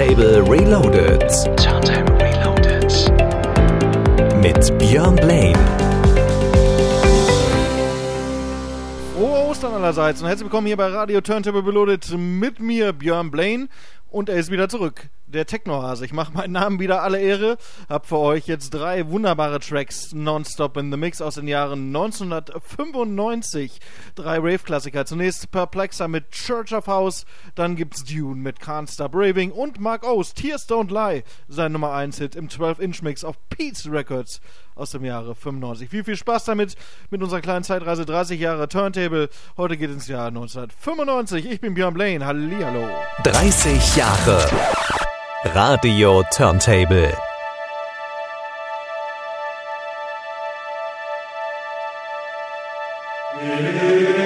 Turntable Reloaded. Turntable Reloaded. Mit Björn Blaine. Frohe Ostern allerseits und herzlich willkommen hier bei Radio Turntable Reloaded mit mir, Björn Blaine. Und er ist wieder zurück der Technohase. Ich mache meinen Namen wieder alle Ehre. Hab für euch jetzt drei wunderbare Tracks nonstop in the Mix aus den Jahren 1995. Drei Rave-Klassiker. Zunächst Perplexer mit Church of House, dann gibt's Dune mit Can't Stop Raving und Mark O's Tears Don't Lie, sein Nummer 1 Hit im 12-Inch-Mix auf Pete's Records aus dem Jahre 95. Viel, viel Spaß damit mit unserer kleinen Zeitreise 30 Jahre Turntable. Heute geht es ins Jahr 1995. Ich bin Björn Blaine. Hallihallo. 30 Jahre Radio Turntable. Yeah.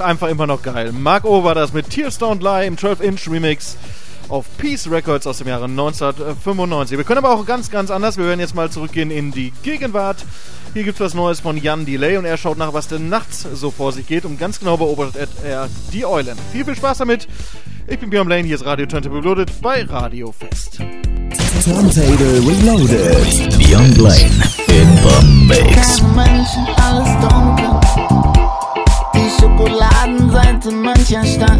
Ach, einfach immer noch geil. Mark O war das mit Tears Don't Lie im 12-Inch Remix auf Peace Records aus dem Jahre 1995. Wir können aber auch ganz, ganz anders. Wir werden jetzt mal zurückgehen in die Gegenwart. Hier gibt es was Neues von Jan Delay und er schaut nach, was denn nachts so vor sich geht und ganz genau beobachtet er die Eulen. Viel, viel Spaß damit. Ich bin Björn Lane, hier ist Radio Turntable Reloaded bei Radio Fest. Turntable Reloaded. Björn Lane in the Mix. Schokoladenseite mancher Stadt.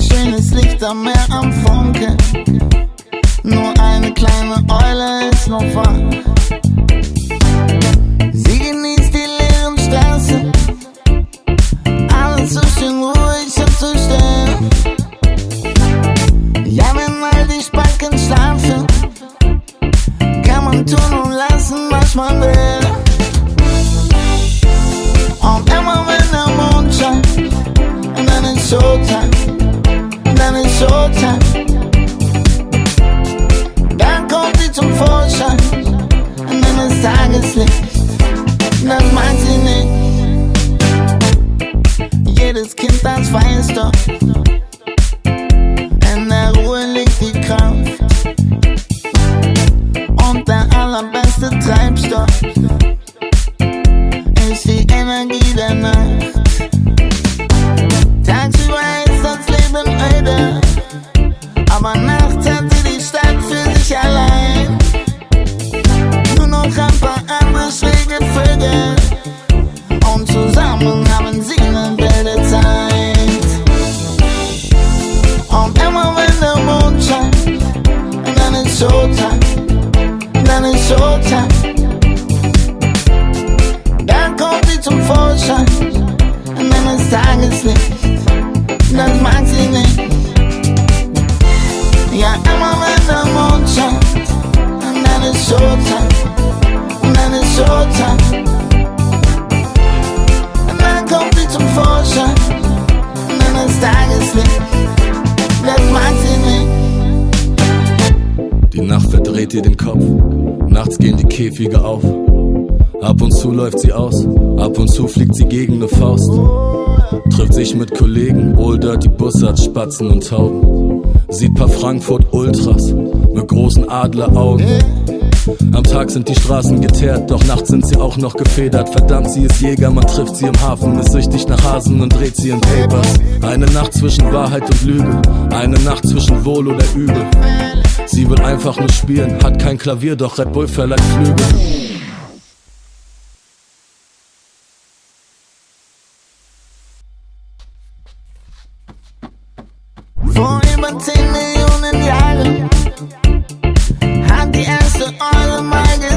Schönes Licht am Meer am Funke. Nur eine kleine Eule ist noch wach. Sie genießt die leeren Straßen. Alles so schön ruhig und so still. Ja, wenn all die Spacken schlafen, kann man tun und lassen, was man will. Showtime, dann ist Showtime. Dann kommt sie zum Vorschein, und dann ist Tageslicht, Spatzen und Tauben. Sieht paar Frankfurt Ultras mit großen Adleraugen. Am Tag sind die Straßen geteert, doch nachts sind sie auch noch gefedert. Verdammt, sie ist Jäger, man trifft sie im Hafen, ist süchtig nach Hasen und dreht sie in Papers. Eine Nacht zwischen Wahrheit und Lüge, eine Nacht zwischen Wohl oder Übel. Sie will einfach nur spielen, hat kein Klavier, doch Red Bull verleiht Flügel. Vor über 10 Millionen Jahren hat die erste Eule mal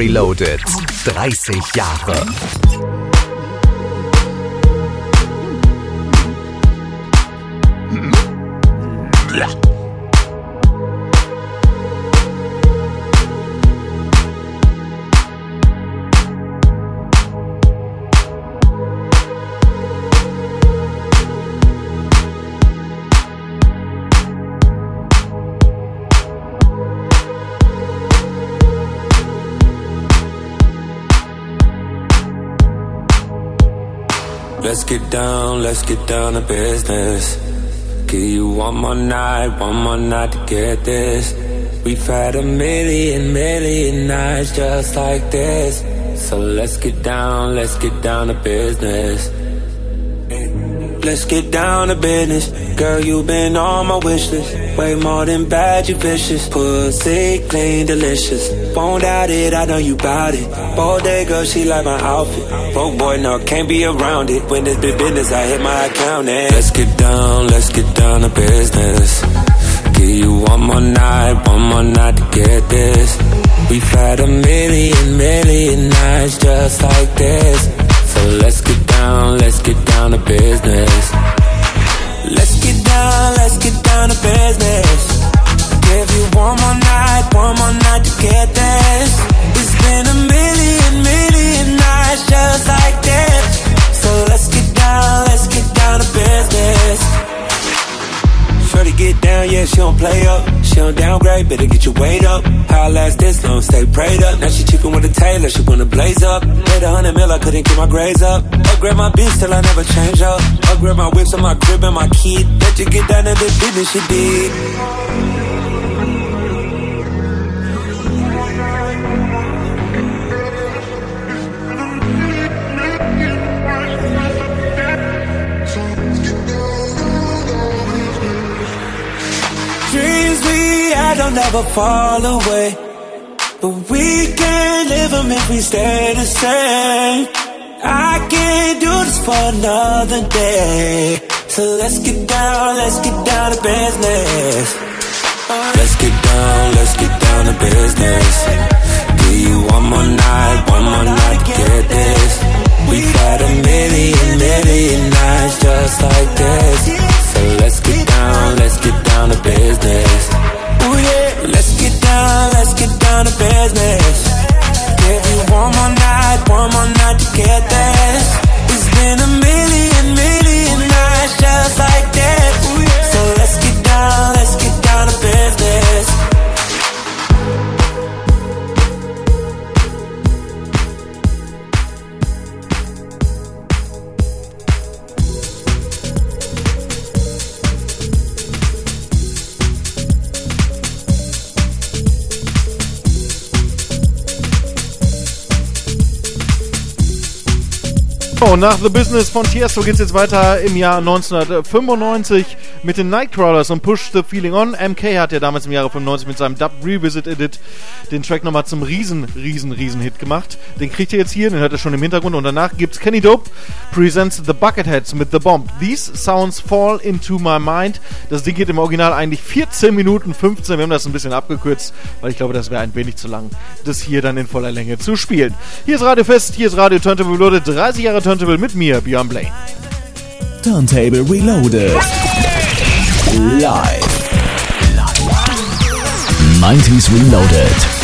Reloaded. 30 Jahre. Let's get down to business. Give you one more night, one more night to get this. We've had a million, million nights just like this. So let's get down, let's get down to business. Let's get down to business. Girl, you've been on my wish list. Way more than bad, you vicious. Pussy clean, delicious. Won't doubt it, I know you bout it. Bodega, she like my outfit. Broke boy, no, can't be around it. When it's big business, I hit my account and let's get down, let's get down to business. Give you one more night, one more night to get this. We've had a million, million nights just like this. So let's get down, let's get down to business. Down to business. Give you one more night, one more night to get this. It's been a million, million nights just like this. So let's get down, let's get down to business. Shorty get down, yeah, she don't play up. She don't downgrade, better get your weight up. How I last this long, stay prayed up. Now she cheapin' with a tailor, she wanna blaze up. Made a hundred mil, I couldn't get my grades up. Upgrade my bitch till I never change up. Upgrade my whips and my crib and my kid. Let you get down to the business she did. Had don't never fall away. But we can't live them if we stay the same. I can't do this for another day. So let's get down, let's get down to business. Let's get down, let's get down to business. Give you one more night, one more night to get this. We've had a million, million nights just like this. Business. Give you one more night, one more night to get this. Nach The Business von Tiesto geht es jetzt weiter im Jahr 1995 mit den Nightcrawlers und Push the Feeling On. MK hat ja damals im Jahre 95 mit seinem Dub Revisit Edit den Track nochmal zum riesen, riesen, riesen Hit gemacht. Den kriegt ihr jetzt hier, den hört ihr schon im Hintergrund und danach gibt's Kenny Dope presents The Bucketheads mit The Bomb. These sounds fall into my mind. Das Ding geht im Original eigentlich 14 Minuten 15. Wir haben das ein bisschen abgekürzt, weil ich glaube, das wäre ein wenig zu lang, das hier dann in voller Länge zu spielen. Hier ist Radio Fest, hier ist Radio Turntable Reloaded, 30 Jahre Turntable mit mir, Björn Blaine. Turntable Reloaded. Live. 90s Reloaded.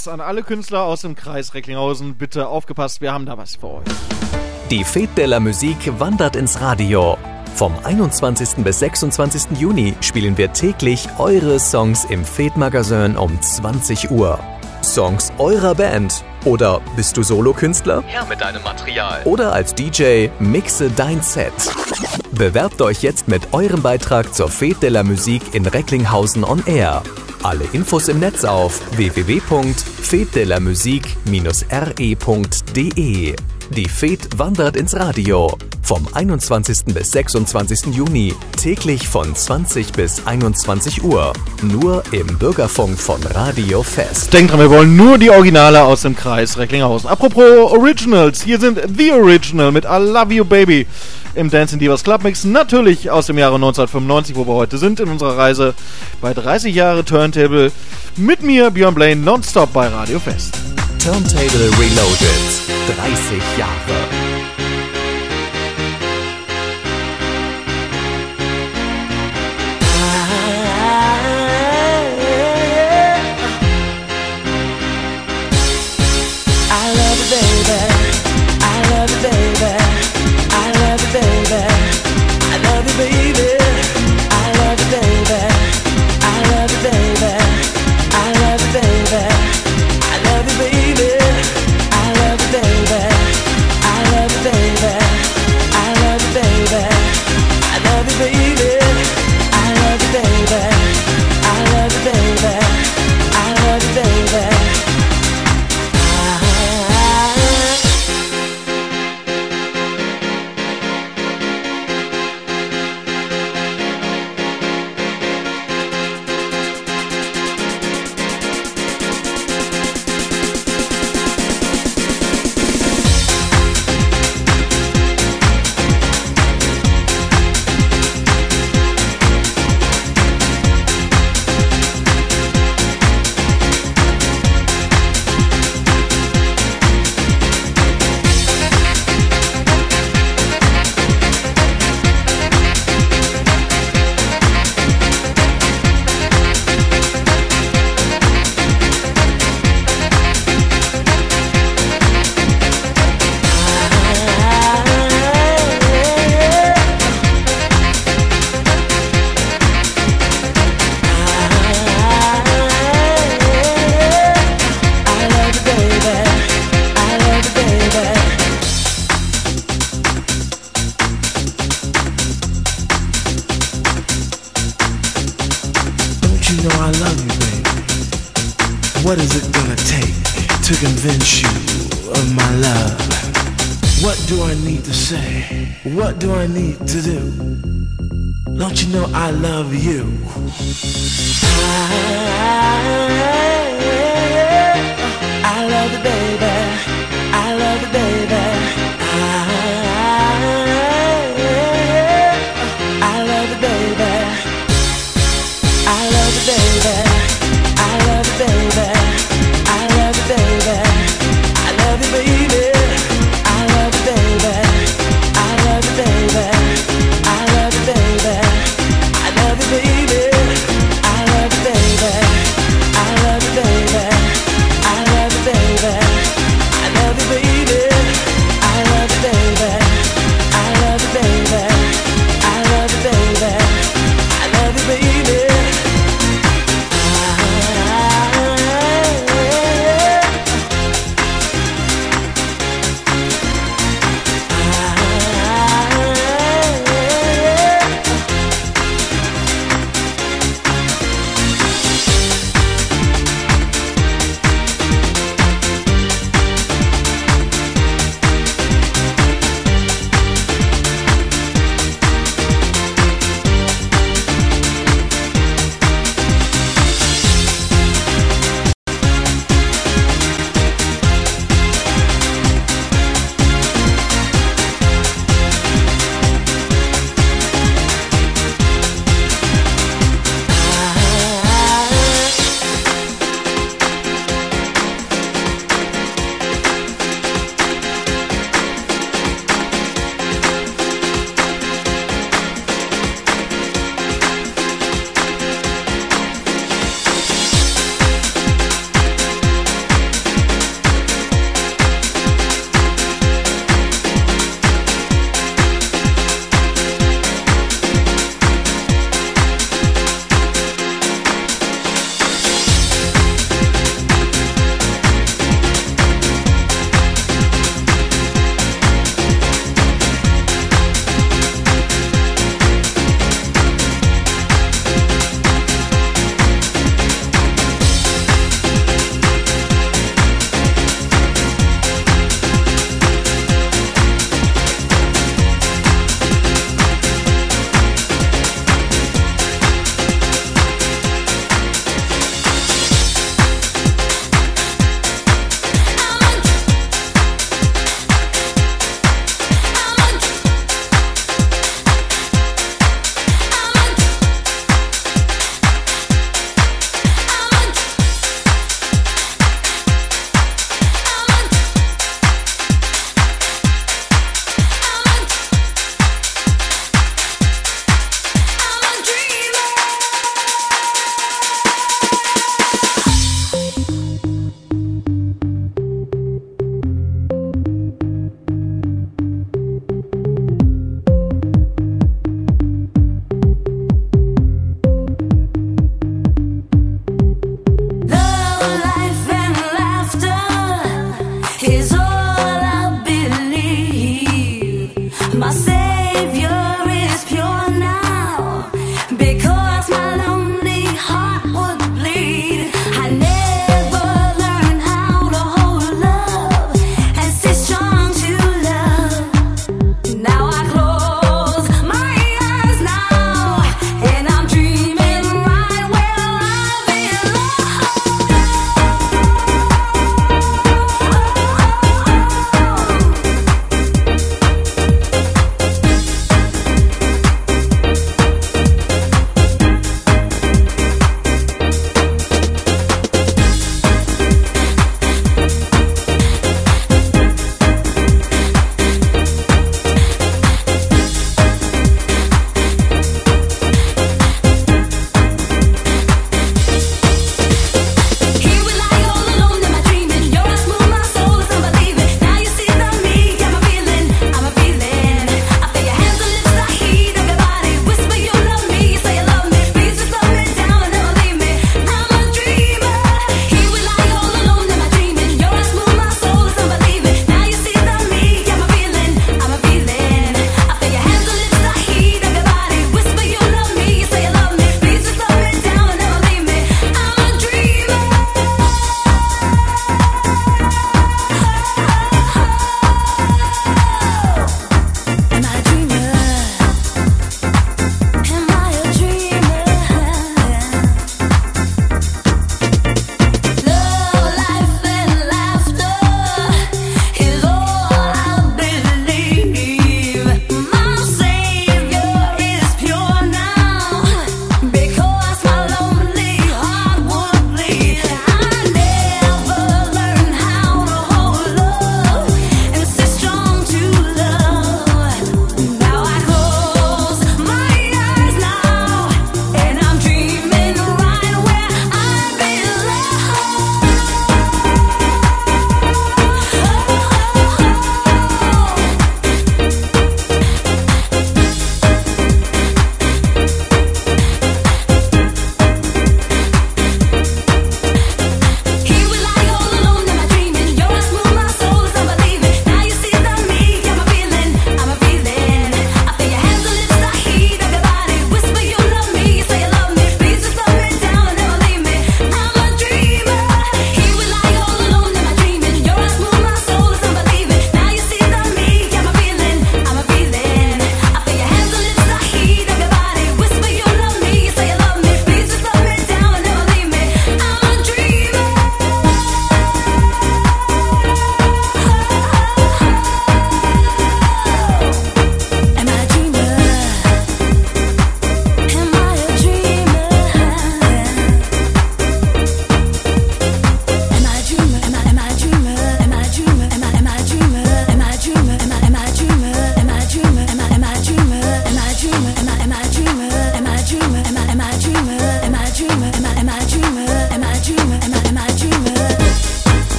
Jetzt an alle Künstler aus dem Kreis Recklinghausen, bitte aufgepasst, wir haben da was für euch. Die Fete de la Musique wandert ins Radio. Vom 21. bis 26. Juni spielen wir täglich eure Songs im Fete Magazin um 20 Uhr. Songs eurer Band. Oder bist du Solokünstler? Her mit deinem Material. Oder als DJ mixe dein Set. Bewerbt euch jetzt mit eurem Beitrag zur Fete de la Musique in Recklinghausen on Air. Alle Infos im Netz auf www.fetdelamusique-re.de. Die Fete wandert ins Radio. Vom 21. bis 26. Juni, täglich von 20 bis 21 Uhr. Nur im Bürgerfunk von Radio Fest. Denkt dran, wir wollen nur die Originale aus dem Kreis Recklinghausen. Apropos Originals, hier sind The Original mit I Love You Baby im Dancing Divas Club Mix. Natürlich aus dem Jahre 1995, wo wir heute sind in unserer Reise bei 30 Jahre Turntable. Mit mir, Björn Blaine, nonstop bei Radio Fest. Turntable Reloaded. 30 Jahre.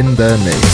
in the mix.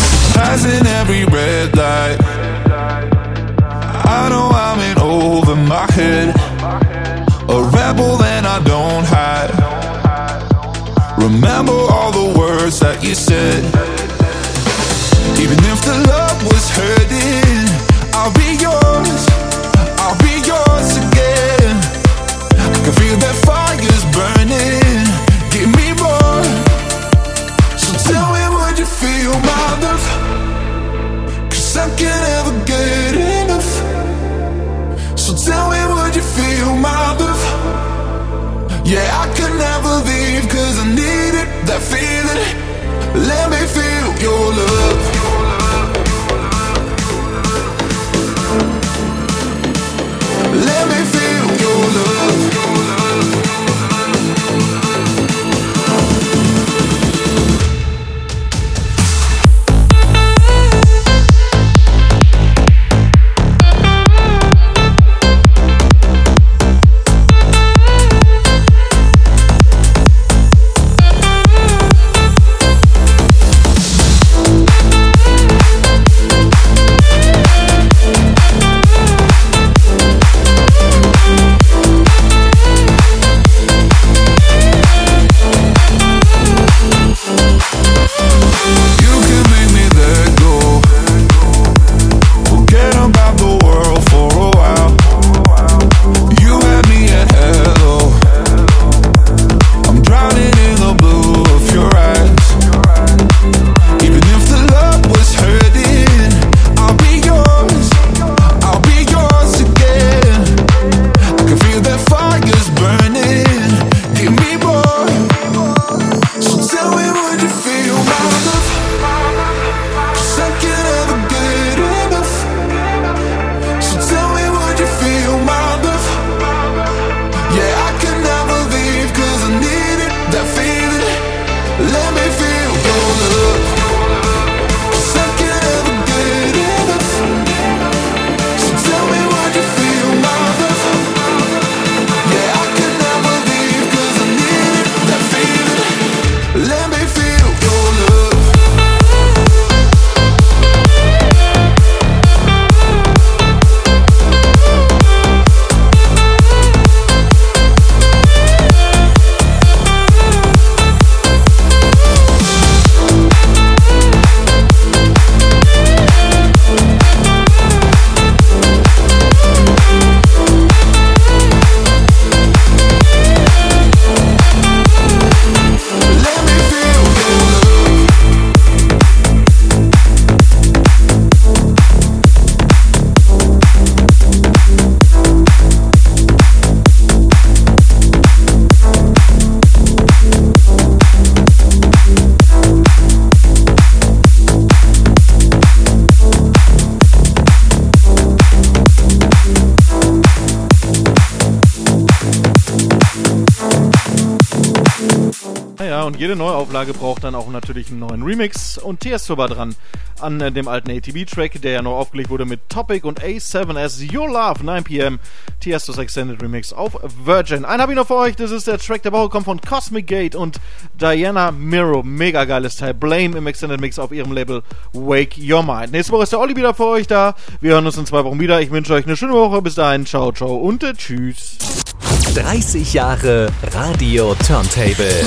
und jede Neuauflage braucht dann auch natürlich einen neuen Remix und TS war dran an äh, dem alten ATB-Track, der ja noch aufgelegt wurde mit Topic und A7S Your Love 9pm Tiesto's Extended Remix auf Virgin. Einen habe ich noch für euch, das ist der Track der Woche, kommt von Cosmic Gate und Diana Miro. Mega geiles Teil. Blame im Extended Mix auf ihrem Label Wake Your Mind. Nächste Woche ist der Olli wieder für euch da. Wir hören uns in zwei Wochen wieder. Ich wünsche euch eine schöne Woche. Bis dahin. Ciao, ciao und äh, tschüss. 30 Jahre Radio Turntable.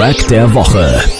Track der Woche.